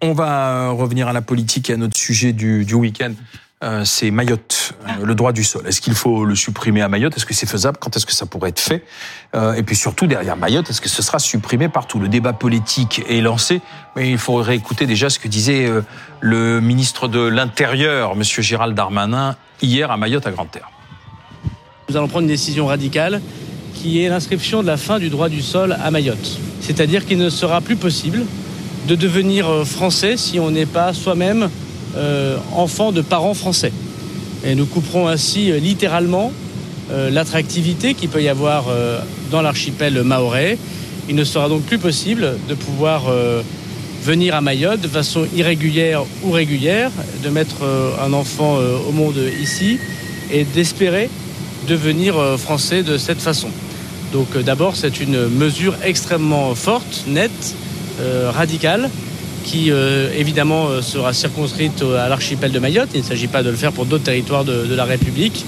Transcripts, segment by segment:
On va revenir à la politique et à notre sujet du, du week-end. Euh, c'est Mayotte, euh, le droit du sol. Est-ce qu'il faut le supprimer à Mayotte? Est-ce que c'est faisable? Quand est-ce que ça pourrait être fait? Euh, Et puis surtout, derrière Mayotte, est-ce que ce sera supprimé partout? Le débat politique est lancé, mais il faudrait écouter déjà ce que disait le ministre de l'Intérieur, Monsieur Gérald Darmanin, hier à Mayotte, à Grande-Terre. Nous allons prendre une décision radicale qui est l'inscription de la fin du droit du sol à Mayotte. C'est-à-dire qu'il ne sera plus possible de devenir français si on n'est pas soi-même euh, enfants de parents français. Et nous couperons ainsi euh, littéralement euh, l'attractivité qu'il peut y avoir dans l'archipel maorais. Il ne sera donc plus possible de pouvoir venir à Mayotte de façon irrégulière ou régulière, de mettre un enfant au monde ici et d'espérer devenir français de cette façon. Donc d'abord, c'est une mesure extrêmement forte, nette, radicale, qui euh, évidemment euh, sera circonscrite à l'archipel de Mayotte. Il ne s'agit pas de le faire pour d'autres territoires de, la République.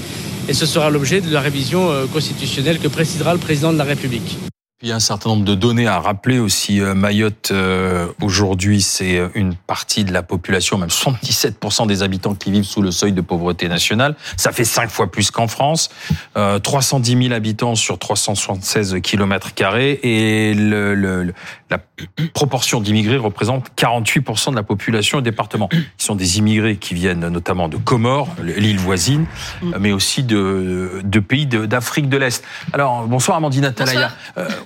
Et ce sera l'objet de la révision euh, constitutionnelle que présidera le président de la République. Il y a un certain nombre de données à rappeler aussi. Mayotte, aujourd'hui, c'est une partie de la population, même 77% des habitants qui vivent sous le seuil de pauvreté nationale. Ça fait cinq fois plus qu'en France. 310 000 habitants sur 376 kilomètres carrés. Et le, le, la proportion d'immigrés représente 48% de la population au département. Ils sont des immigrés qui viennent notamment de Comores, l'île voisine, mm. mais aussi de, de pays d'Afrique de, l'Est. Alors, bonsoir Amandine Atalaya.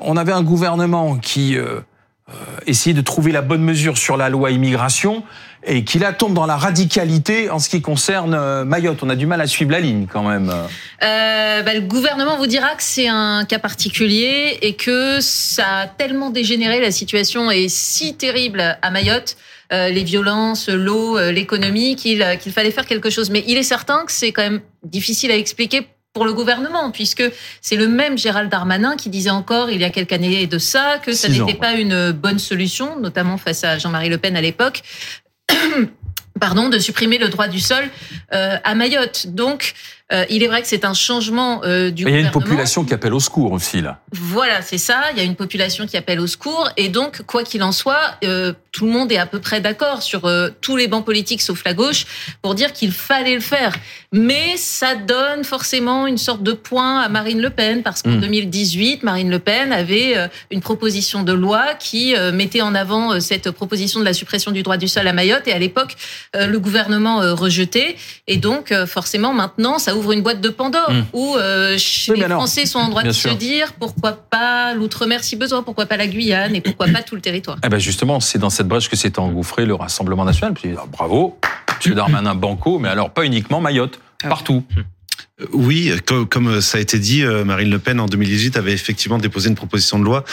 On avait un gouvernement qui euh, euh, essayait de trouver la bonne mesure sur la loi immigration et qui là tombe dans la radicalité en ce qui concerne euh, Mayotte. On a du mal à suivre la ligne quand même. Bah, le gouvernement vous dira que c'est un cas particulier et que ça a tellement dégénéré, la situation est si terrible à Mayotte. Les violences, l'eau, l'économie, qu'il fallait faire quelque chose. Mais il est certain que c'est quand même difficile à expliquer pour le gouvernement, puisque c'est le même Gérald Darmanin qui disait encore il y a quelques années de ça que ça n'était pas une bonne solution, notamment face à Jean-Marie Le Pen à l'époque, pardon, de supprimer le droit du sol euh, à Mayotte. Donc, euh, il est vrai que c'est un changement euh, du Il y a une population qui appelle au secours aussi là. Voilà, c'est ça. Il y a une population qui appelle au secours et donc quoi qu'il en soit, euh, tout le monde est à peu près d'accord sur tous les bancs politiques sauf la gauche pour dire qu'il fallait le faire. Mais ça donne forcément une sorte de point à Marine Le Pen parce qu'en 2018, hmm. Marine Le Pen avait une proposition de loi qui mettait en avant cette proposition de la suppression du droit du sol à Mayotte et à l'époque le gouvernement rejetait et donc forcément maintenant ça ouvre une boîte de Pandore hmm. où euh, les Français sont en droit de se dire pourquoi pas l'outre-mer si besoin, pourquoi pas la Guyane et pourquoi pas tout le territoire. Eh ben justement, c'est dans cette brèche que s'est engouffré le Rassemblement national. Puis, bravo, M. Darmanin Banco, mais alors pas uniquement Mayotte, ah partout. Oui, comme, ça a été dit, euh, Marine Le Pen en 2018 avait effectivement déposé une proposition de loi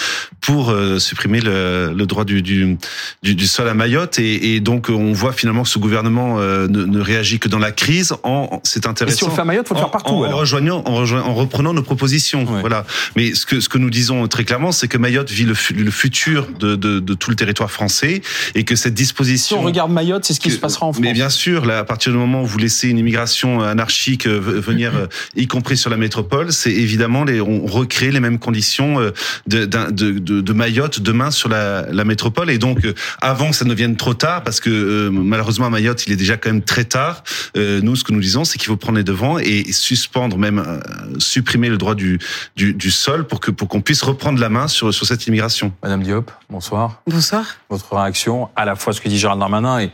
pour euh, supprimer le, droit du, du, du, sol à Mayotte, et, donc on voit finalement que ce gouvernement euh, ne, réagit que dans la crise. En, c'est intéressant. Et si on fait à Mayotte, faut le faire partout. En, rejoignant, en, rejoignant, en reprenant nos propositions. Voilà. Mais ce que ce que nous disons très clairement, c'est que Mayotte vit le, le futur de, de, de, tout le territoire français, et que cette disposition. Si on regarde Mayotte, c'est ce qui se passera en France. Mais bien sûr, là, à partir du moment où vous laissez une immigration anarchique venir euh, y compris sur la métropole, c'est évidemment les, on recrée les mêmes conditions euh, de, de, de, de Mayotte demain sur la, la métropole. Et donc, euh, avant que ça ne vienne trop tard, parce que malheureusement à Mayotte, il est déjà quand même très tard. nous, ce que nous disons, c'est qu'il faut prendre les devants et suspendre, même supprimer le droit du, du, du sol pour que pour qu'on puisse reprendre la main sur sur cette immigration. Madame Diop, bonsoir. Bonsoir. Votre réaction à la fois ce que dit Gérald Darmanin et,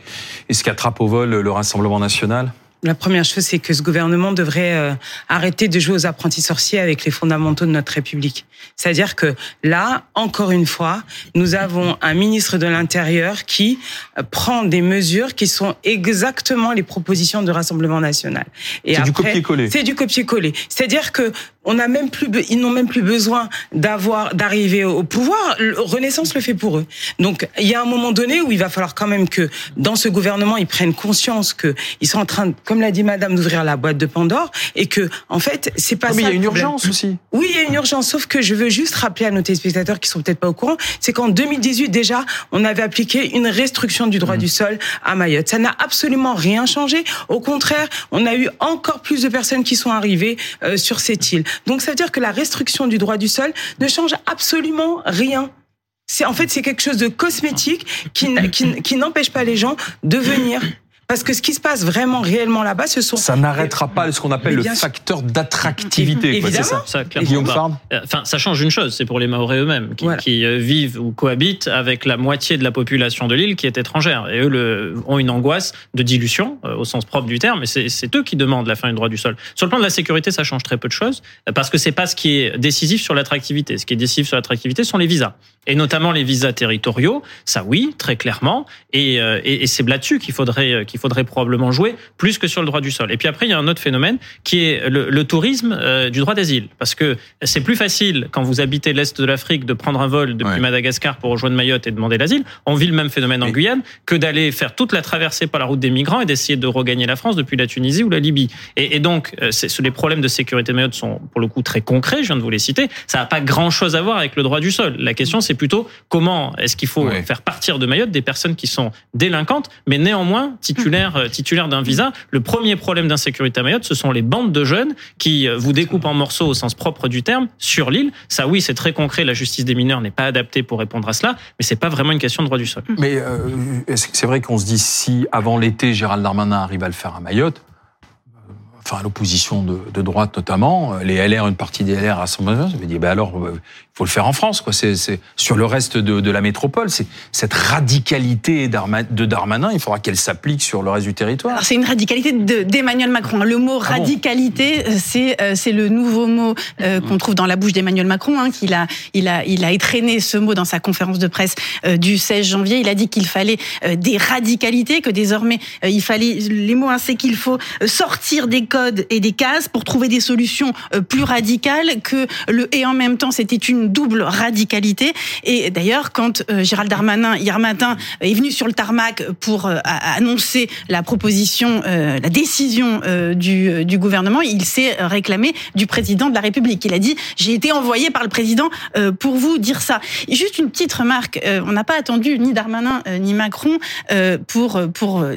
et ce qu'attrape au vol le Rassemblement national? La première chose, c'est que ce gouvernement devrait euh, arrêter de jouer aux apprentis sorciers avec les fondamentaux de notre République. C'est-à-dire que là, encore une fois, nous avons un ministre de l'Intérieur qui euh, prend des mesures qui sont exactement les propositions du Rassemblement national. C'est du copier-coller. C'est du copier-coller. C'est-à-dire que on a même plus, ils n'ont même plus besoin d'avoir, d'arriver au pouvoir. Renaissance le fait pour eux. Donc, il y a un moment donné où il va falloir quand même que dans ce gouvernement, ils prennent conscience que ils sont en train, comme l'a dit Madame, d'ouvrir la boîte de Pandore et que, en fait, c'est pas ça. Mais il y a une urgence aussi. Oui, il y a une urgence. Sauf que je veux juste rappeler à nos téléspectateurs qui sont peut-être pas au courant, c'est qu'en 2018 déjà, on avait appliqué une restriction du droit mmh. du sol à Mayotte. Ça n'a absolument rien changé. Au contraire, on a eu encore plus de personnes qui sont arrivées euh, sur cette île. Donc ça veut dire que la restriction du droit du sol ne change absolument rien C'est en fait c'est quelque chose de cosmétique qui, qui n'empêche pas les gens de venir. Parce que ce qui se passe vraiment réellement là-bas, ce sont Ça n'arrêtera pas ce qu'on appelle Mais le facteur d'attractivité. quoi, c'est Évidemment. ça. Ça, clairement, Guillaume bah, euh, Enfin, ça change une chose, c'est pour les Mahorais eux-mêmes qui, Voilà. qui, euh, vivent ou cohabitent avec la moitié de la population de l'île qui est étrangère. Et eux le, ont une angoisse de dilution euh, au sens propre du terme. Et c'est eux qui demandent la fin du droit du sol. Sur le plan de la sécurité, ça change très peu de choses parce que c'est pas ce qui est décisif sur l'attractivité. Ce qui est décisif sur l'attractivité sont les visas et notamment les visas territoriaux. Ça, oui, très clairement. Et, euh, et, et c'est là-dessus qu'il faudrait qu'il faudrait probablement jouer plus que sur le droit du sol. Et puis après, il y a un autre phénomène qui est le, le tourisme euh, du droit d'asile, parce que c'est plus facile quand vous habitez l'est de l'Afrique de prendre un vol depuis Ouais. Madagascar pour rejoindre Mayotte et demander l'asile. On vit le même phénomène en Guyane que d'aller faire toute la traversée par la route des migrants et d'essayer de regagner la France depuis la Tunisie ou la Libye. Et, et donc, euh, les problèmes de sécurité de Mayotte sont pour le coup très concrets. Je viens de vous les citer. Ça n'a pas grand-chose à voir avec le droit du sol. La question, c'est plutôt comment est-ce qu'il faut Ouais. faire partir de Mayotte des personnes qui sont délinquantes, mais néanmoins titulaires, euh, titulaires d'un visa. Le premier problème d'insécurité à Mayotte, ce sont les bandes de jeunes qui euh, vous découpent en morceaux au sens propre du terme sur l'île. Ça, oui, c'est très concret. La justice des mineurs n'est pas adaptée pour répondre à cela, mais c'est pas vraiment une question de droit du sol. Mais euh, c'est vrai qu'on se dit si avant l'été Gérald Darmanin arrive à le faire à Mayotte, enfin l'opposition de, de droite notamment, euh, les LR, une partie des LR à son moment, ça veut dire ben alors euh, il faut le faire en France quoi. C'est, sur le reste de, de la métropole, c'est cette radicalité de Darmanin, il faudra qu'elle s'applique sur le reste du territoire. C'est une radicalité de- d'Emmanuel Macron. Le mot Ah radicalité, euh, c'est c'est le nouveau mot euh, qu'on trouve dans la bouche d'Emmanuel Macron. Hein, qu'il a il a il a étraîné ce mot dans sa conférence de presse du 16 janvier. Il a dit qu'il fallait des radicalités, que désormais il fallait les mots, hein, c'est qu'il faut sortir des et des cases pour trouver des solutions euh, plus radicales. Que le et en même temps c'était une double radicalité. Et d'ailleurs quand euh, Gérald Darmanin hier matin est venu sur le tarmac pour euh, annoncer la proposition, euh, la décision euh, du, euh, du gouvernement, il s'est réclamé du président de la République. Il a dit j'ai été envoyé par le président euh, pour vous dire ça. Juste une petite remarque, euh, on n'a pas attendu ni Darmanin euh, ni Macron euh, pour pour euh,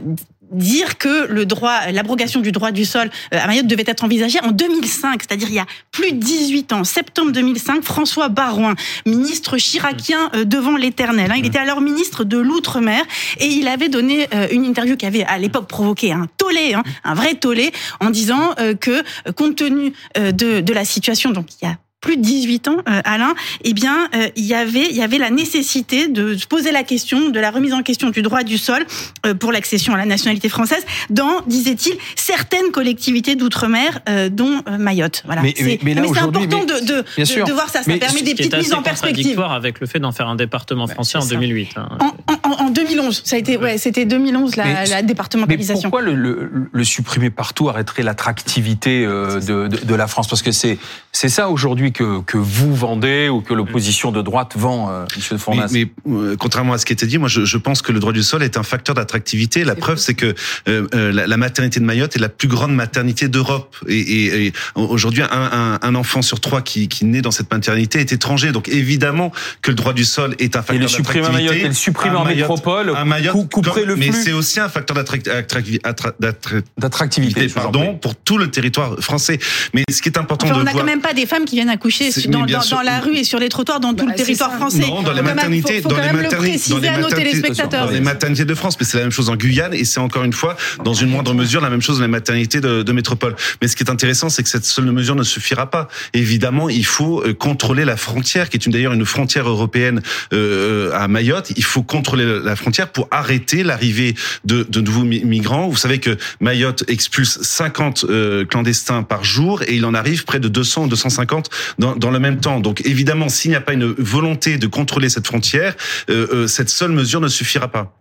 dire que le droit, l'abrogation du droit du sol euh, à Mayotte devait être envisagée en 2005, c'est-à-dire il y a plus de 18 ans, septembre 2005, François Barouin, ministre chiracien euh, devant l'éternel. hein. Il était alors ministre de l'Outre-mer et il avait donné euh, une interview qui avait à l'époque provoqué un tollé, hein, un vrai tollé, en disant que compte tenu de, de la situation, donc il y a plus de 18 ans, euh, Alain, eh bien, euh, il y avait, il y avait la nécessité de se poser la question de la remise en question du droit du sol euh, pour l'accession à la nationalité française dans, disait-il, certaines collectivités d'outre-mer, euh, dont euh, Mayotte. Voilà. Mais- C'est- mais- mais là, c'est aujourd'hui, important mais- de, de, de- voir ça. Ça Mais permet des petites mises en perspective. contradictoire avec le fait d'en faire un département français en c'est ça. 2008. hein. En, en, en 2011, ça a été, ouais, c'était 2011 la, Mais- la Mais départementalisation. pourquoi le, le, le supprimer partout arrêterait l'attractivité euh, de, de, de la France? Parce que c'est c'est ça aujourd'hui que, que vous vendez ou que l'opposition de droite vend, euh, Monsieur Mais, Fournas. mais, euh, contrairement à ce qui était dit, moi je, je pense que le droit du sol est un facteur d'attractivité. La preuve, c'est que euh, la, la maternité de Mayotte est la plus grande maternité d'Europe. Et, et, et aujourd'hui, un, un, un enfant sur trois qui, qui naît dans cette maternité est étranger. Donc évidemment que le droit du sol est un et facteur le supprimer d'attractivité. Mayotte et le supprimer en Mayotte- métropole, cou- couperait le mais flux c'est aussi un facteur d'attrac- attrac- attra- d'attra- d'attractivité. pardon, pour tout le territoire français. Mais ce qui est important Enfin, on de n'a voir, quand même pas des femmes qui viennent accoucher dans, mais bien dans- sûr. dans la rue et sur les trottoirs dans tout Bah, le c'est territoire ça. français. Non, dans les maternités, faut, faut dans quand les le maternités, préciser dans les à nos maternités, téléspectateurs. dans les maternités de France, mais c'est la même chose en Guyane et c'est encore une fois, dans une moindre mesure, la même chose dans les maternités de, de métropole. Mais ce qui est intéressant, c'est que cette seule mesure ne suffira pas. Évidemment, il faut euh, contrôler la frontière, qui est d'ailleurs une frontière européenne euh, à Mayotte. Il faut contrôler la frontière pour arrêter l'arrivée de, nouveaux mi- migrants. Vous savez que Mayotte expulse 50 euh, clandestins par jour et il en arrive près de 200 ou 250 dans, dans le même temps. Donc évidemment, s'il n'y a pas une volonté de contrôler cette frontière, euh, euh, cette seule mesure ne suffira pas.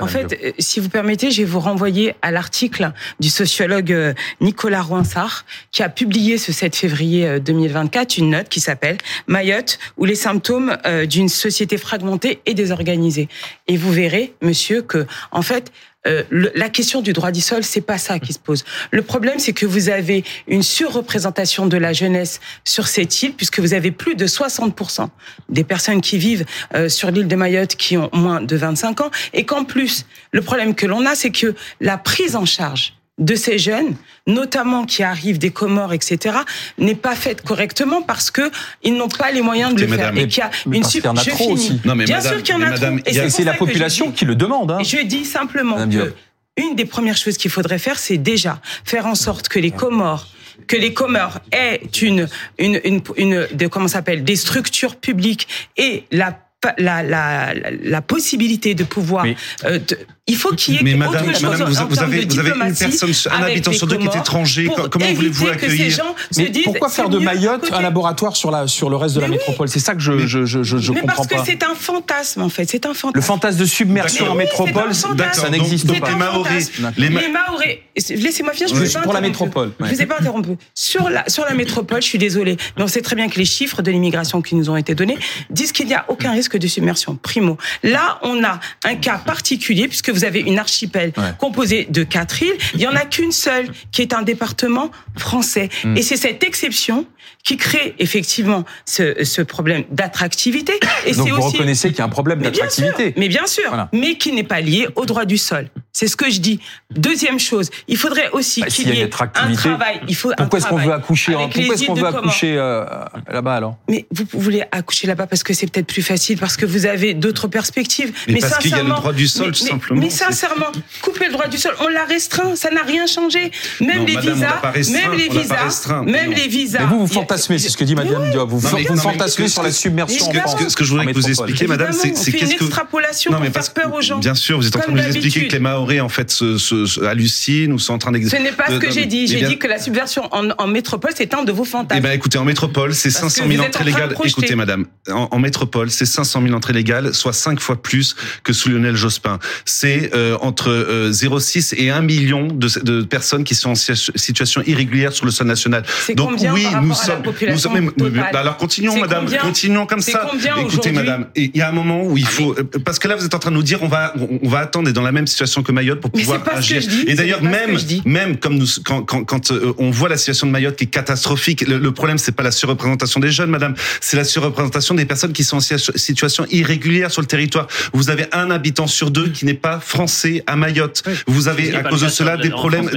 En fait, euh, si vous permettez, je vais vous renvoyer à l'article du sociologue euh, Nicolas Rouinsard, qui a publié ce 7 février euh, 2024 une note qui s'appelle Mayotte ou les symptômes euh, d'une société fragmentée et désorganisée. Et vous verrez, monsieur, que en fait, euh, le- la question du droit du sol, c'est pas ça qui se pose. Le problème, c'est que vous avez une surreprésentation de la jeunesse sur cette île, puisque vous avez plus de 60% des personnes qui vivent euh, sur l'île de Mayotte qui ont moins de 25 ans, et qu'en plus, le problème que l'on a, c'est que la prise en charge de ces jeunes, notamment qui arrivent des Comores, etc., n'est pas faite correctement parce que ils n'ont pas les moyens de le faire. Et qu'il y a une parce qu'il y en a je trop finis. aussi. Non, mais Bien madame- sûr qu'il y en a madame, trop. Et C'est la population dis- qui le demande. Hein. je dis simplement que une des premières choses qu'il faudrait faire, c'est déjà faire en sorte que les Comores que les Comores aient une une une, une de, comment ça s'appelle des structures publiques et la la, la, la, la possibilité de pouvoir. Euh, de- il faut qu'il y ait Mais autre madame, chose madame, vous, en vous termes avez, de vous avez une diplomatie personne, un habitant sur deux qui est étranger. Comment voulez-vous que ces accueillir gens se Mais disent, pourquoi faire de Mayotte un laboratoire sur, la, sur le reste de la oui. métropole? C'est ça que je, je, je, je, je Mais comprends parce que pas. c'est un fantasme en fait, c'est un fantasme. Le fantasme de submersion en oui, métropole, c'est un ça n'existe pas. Les fantasme. les Ma- Les Mahorais, laissez-moi finir, je vous ai pas pour la métropole. Je vous ai pas interrompu. Sur la, sur la métropole, je suis désolée, mais on sait très bien que les chiffres de l'immigration qui nous ont été donnés disent qu'il n'y a aucun risque de submersion. Primo. Là, on a un cas particulier puisque vous avez une archipel Ouais. composée de quatre îles. Il y en a qu'une seule qui est un département français. Hmm. Et c'est cette exception qui crée effectivement ce, ce problème d'attractivité. Et Donc vous aussi reconnaissez qu'il y a un problème mais bien sûr, d'attractivité. mais bien sûr, Voilà. mais qui n'est pas lié au droit du sol. C'est ce que je dis. Deuxième chose, il faudrait aussi Bah, qu'il y ait un travail. Il faut un Pourquoi est-ce qu'on veut accoucher Pourquoi est-ce qu'on veut euh, là-bas alors? Mais vous voulez accoucher là-bas parce que c'est peut-être plus facile, parce que vous avez d'autres perspectives. Mais parce qu'il y a le droit du sol, mais- tout mais- simplement. Mais C'est- sincèrement, couper le droit du sol, on l'a restreint, ça n'a rien changé. Même Non, les madame, visas, même les visas, même non. les visas. Mais vous, vous fantasmez, c'est ce que dit Madame Diop. Vous, Non, mais- vous non, mais fantasmez sur la submersion mais en ce France. que- ce que je voudrais que vous expliquiez, madame, c'est on c'est fait qu'est-ce une que extrapolation pour parce faire peur aux gens. Bien sûr, vous êtes en train de nous expliquer que les Mahorais en fait se, se- se hallucinent ou sont en train d'exister. Ce n'est pas ce que j'ai dit. J'ai dit que la subversion en, en métropole, c'est un de vos Eh fantasmes. ben, écoutez, en métropole, c'est Parce que 500 000 vous êtes en entrées légales. Écoutez, madame, en, en métropole, c'est 500 000 entrées légales, soit 5 fois plus que sous Lionel Jospin. C'est euh, entre euh, 0,6 et 1 million de, de personnes qui sont en si- situation irrégulière sur le sol national. Donc combien oui, par nous à la sommes, nous population sommes. totale bah alors continuons, madame, continuons comme ça. Écoutez, madame, il y a un moment où il faut, euh, parce que là, vous êtes en train de nous dire, on va, on va attendre, et dans la même situation que Mayotte pour pouvoir ce que agir. je dis, et d'ailleurs, même, même comme nous, quand, quand, quand euh, on voit la situation de Mayotte qui est catastrophique, le, le problème c'est pas la surreprésentation des jeunes, madame, c'est la surreprésentation des personnes qui sont en si- situation irrégulière sur le territoire. Vous avez un habitant sur deux qui n'est pas français à Mayotte. Vous avez à cause de cela des problèmes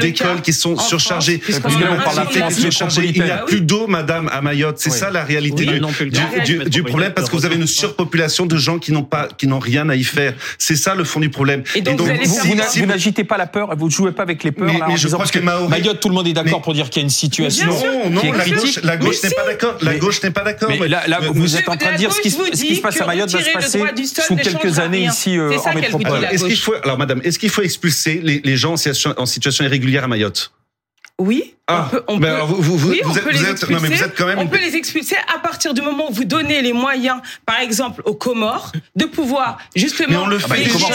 d'écoles qui sont surchargées. Il n'y a plus d'eau, madame, à Mayotte. C'est ça la réalité du, problème parce que vous avez une surpopulation de gens qui n'ont pas, qui n'ont rien à y faire. C'est ça le fond du problème. Et donc, vous n'agitez pas la peur, vous ne jouez pas avec les peurs. Mais- je parce que Mayotte, tout le monde est d'accord pour dire qu'il y a une situation qui est la gauche, critique. la gauche n'est pas d'accord. La Mais- gauche n'est pas d'accord. Là, Euh, vous êtes en train de dire ce qui, se passe à Mayotte va se passer sous quelques années ici en métropole. La Est-ce qu'il gauche. faut, alors madame, est-ce qu'il faut expulser les, les gens en situation irrégulière à Mayotte? Oui, Ah, on peut, on ben peut- alors vous, vous, vous, oui, on vous êtes, peut vous les êtes- non mais vous expulser. êtes quand même. On peut les expulser à partir du moment où vous donnez les moyens, par exemple, aux Comores, de pouvoir justement. Mais on le fait les déjà.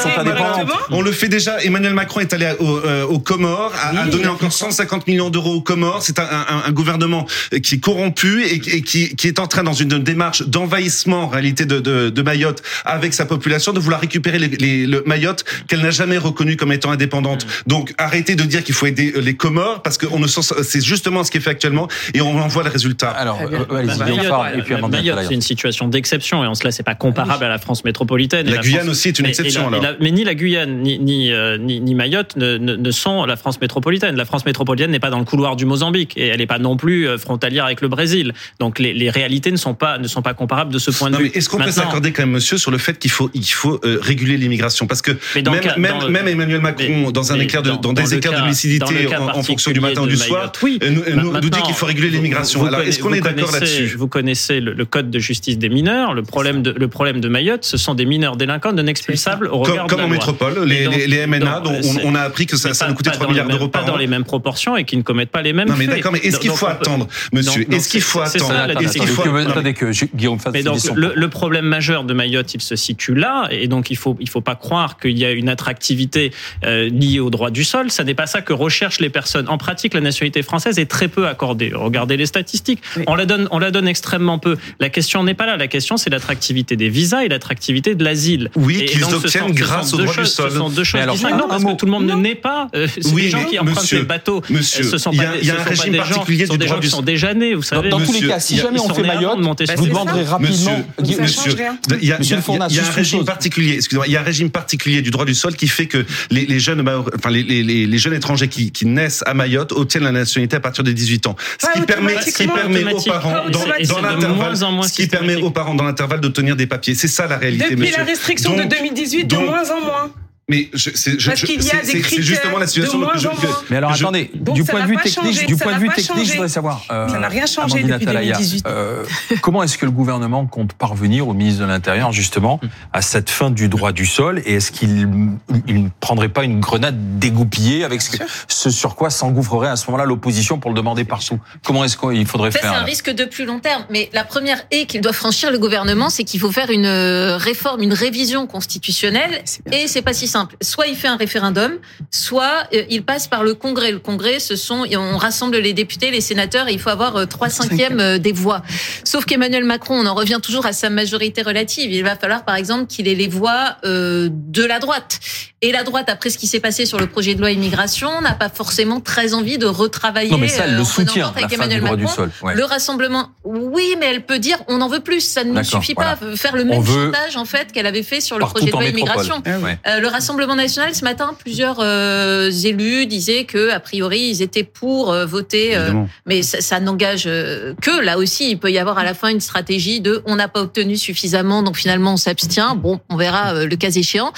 On le fait déjà. Emmanuel Macron est allé euh, aux Comores, a, donné encore 150 millions d'euros aux Comores. C'est un, un- un gouvernement qui est corrompu et, et qui, qui est en train, dans une démarche d'envahissement en réalité de, de, de Mayotte avec sa population, de vouloir récupérer les, les- le Mayotte qu'elle n'a jamais reconnu comme étant indépendante. Donc arrêtez de dire qu'il faut aider les Comores parce que on ne s'en- c'est justement ce qui est fait actuellement et on en voit le résultat. Alors, euh, Mayotte, Talayer. c'est une situation d'exception et en cela, c'est pas comparable à la France métropolitaine. La Guyane aussi est une exception, mais ni la Guyane ni, ni, euh, Mayotte ne, sont la France métropolitaine. La France métropolitaine n'est pas dans le couloir du Mozambique et elle n'est pas non plus euh, frontalière avec le Brésil. Donc les, les réalités ne sont pas ne sont pas comparables de ce point de Non, vue. est-ce qu'on peut s'accorder quand même, monsieur, sur le fait qu'il faut, il faut euh, réguler l'immigration? Parce que même, le cas- même, dans le- même Emmanuel Macron, mais- dans un de, dans- des cas- de lucidité en fonction du matin particulier du soir, Mayotte, oui. nous, nous, dit qu'il faut réguler l'immigration. Alors, est-ce qu'on est d'accord là-dessus Vous connaissez le, le code de justice des mineurs. Le problème de, le problème de Mayotte, ce sont des mineurs délinquants non expulsables au regard Comme, de comme la en loi. métropole, les, donc- les, les MNA, donc, dont on, on a appris que ça, ça pas- nous coûtait pas 3 dans les milliards d'euros Pas par an. dans les mêmes proportions et qui ne commettent pas les mêmes Non, mais d'accord, mais est-ce qu'il faut attendre, monsieur Est-ce qu'il faut attendre attendez, faut que- Guillaume fasse Mais donc le problème majeur de Mayotte, il se situe là, et donc il faut il faut pas croire qu'il y a une attractivité euh, liée au droit du sol. Ça n'est pas ça que recherchent les personnes. En pratique, pratique, la nationalité française est très peu accordée. Regardez les statistiques. On la donne, on la donne extrêmement peu. La question n'est pas là. La question, c'est l'attractivité des visas et l'attractivité de l'asile. Oui, qu'ils obtiennent grâce au droit du sol. Ce sont deux choses distinctes. Non, parce que tout le monde ne naît pas. Euh, oui, des gens qui empruntent des bateaux. Monsieur, ce sont pas, il y a, un régime particulier du droit du sol. sont déjà nés, vous savez. Dans, tous les cas, si jamais on fait Mayotte, vous demanderez rapidement. Monsieur, il y a un régime particulier. Excusez-moi, il y a un régime particulier du droit du sol qui fait que les jeunes, enfin les jeunes étrangers qui naissent à Mayotte obtiennent la nationalité à partir des 18 ans. Ce qui permet, ce qui permet aux parents dans, l'intervalle, ce qui permet aux parents dans l'intervalle d'obtenir des papiers. C'est ça la réalité, Depuis la restriction de 2018, de moins en moins. Mais je, c'est, je, c'est justement la situation que je, Mais alors attendez, du point de vue technique, du point de vue technique, je voudrais savoir. Euh, ça n'a rien changé depuis 2018. Euh, comment est-ce que le gouvernement compte parvenir au ministre de l'Intérieur justement à cette fin du droit du sol? Et est-ce qu'il ne prendrait pas une grenade dégoupillée avec ce, ce sur quoi s'engouffrerait à ce moment-là l'opposition pour le demander partout? Comment est-ce qu'il faudrait faire C'est un risque de plus long terme. Mais la première et qu'il doit franchir le gouvernement, c'est qu'il faut faire une euh, réforme, une révision constitutionnelle. Et c'est pas si Soit il fait un référendum, soit euh, il passe par le Congrès. Le Congrès, ce sont, on rassemble les députés, les sénateurs, et il faut avoir euh, trois cinquièmes euh, des voix. Sauf qu'Emmanuel Macron, on en revient toujours à sa majorité relative. Il va falloir, par exemple, qu'il ait les voix de la droite. Et la droite, après ce qui s'est passé sur le projet de loi immigration, n'a pas forcément très envie de retravailler. Non, mais ça, elle le soutient, avec Emmanuel Macron. Du sol. Le rassemblement, oui, mais elle peut dire, on en veut plus. Ça ne suffit pas. Faire le même chantage, en fait, qu'elle avait fait sur le projet de loi immigration. Ah le Rassemblement national, ce matin, plusieurs euh, élus disaient que, a priori, ils étaient pour euh, voter, euh, mais ça, ça n'engage que. Là aussi, il peut y avoir à la fin une stratégie de, on n'a pas obtenu suffisamment, donc finalement on s'abstient. Bon, on verra le cas échéant.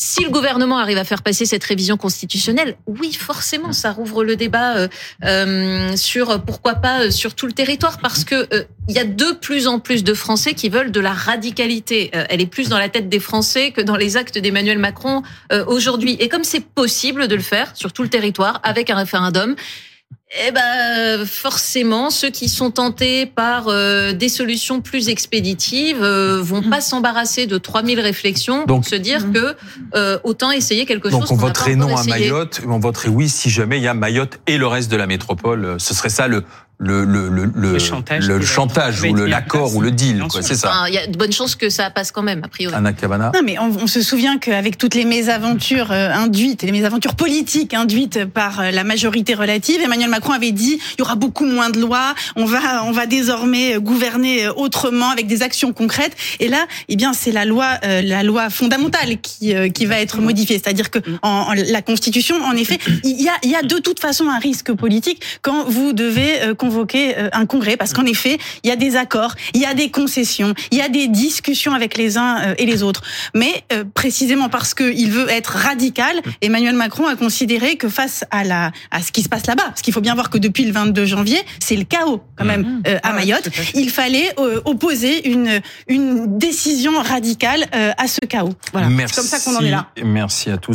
Si le gouvernement arrive à faire passer cette révision constitutionnelle, oui, forcément, ça rouvre le débat sur pourquoi pas sur tout le territoire, parce que il y a de plus en plus de Français qui veulent de la radicalité. elle est plus dans la tête des Français que dans les actes d'Emmanuel Macron aujourd'hui. Et comme c'est possible de le faire sur tout le territoire avec un référendum, eh ben, forcément, ceux qui sont tentés par euh, des solutions plus expéditives euh, vont pas s'embarrasser de 3000 réflexions donc, pour se dire mm. que euh, autant essayer quelque chose. Donc on voterait non à Mayotte, on voterait oui si jamais il y a Mayotte et le reste de la métropole. Ce serait ça le le, le, le, le, chantage, le chantage ou l'accord ou le deal, quoi, c'est ça. Il y a de bonnes chances que ça passe quand même, a priori. Anna Cabana. Non, mais on, on se souvient qu'avec toutes les mésaventures euh, induites, et les mésaventures politiques induites par euh, la majorité relative, Emmanuel Macron avait dit il y aura beaucoup moins de lois, on va, on va désormais gouverner euh, autrement avec des actions concrètes. Et là, eh bien, c'est la loi, la loi fondamentale qui, qui va être modifiée. C'est-à-dire que en, la Constitution, en effet, il y a, il y a de toute façon un risque politique quand vous devez convoquer euh, un congrès parce qu'en effet, il y a des accords, il y a des concessions, il y a des discussions avec les uns euh, et les autres. Mais euh, précisément parce qu'il veut être radical, Emmanuel Macron a considéré que face à la à ce qui se passe là-bas, parce qu'il faut bien voir que depuis le 22 janvier, c'est le chaos quand même mmh. à ah Mayotte, il fallait opposer une une décision radicale à ce chaos. Voilà. C'est comme ça qu'on en est là. Merci à tous.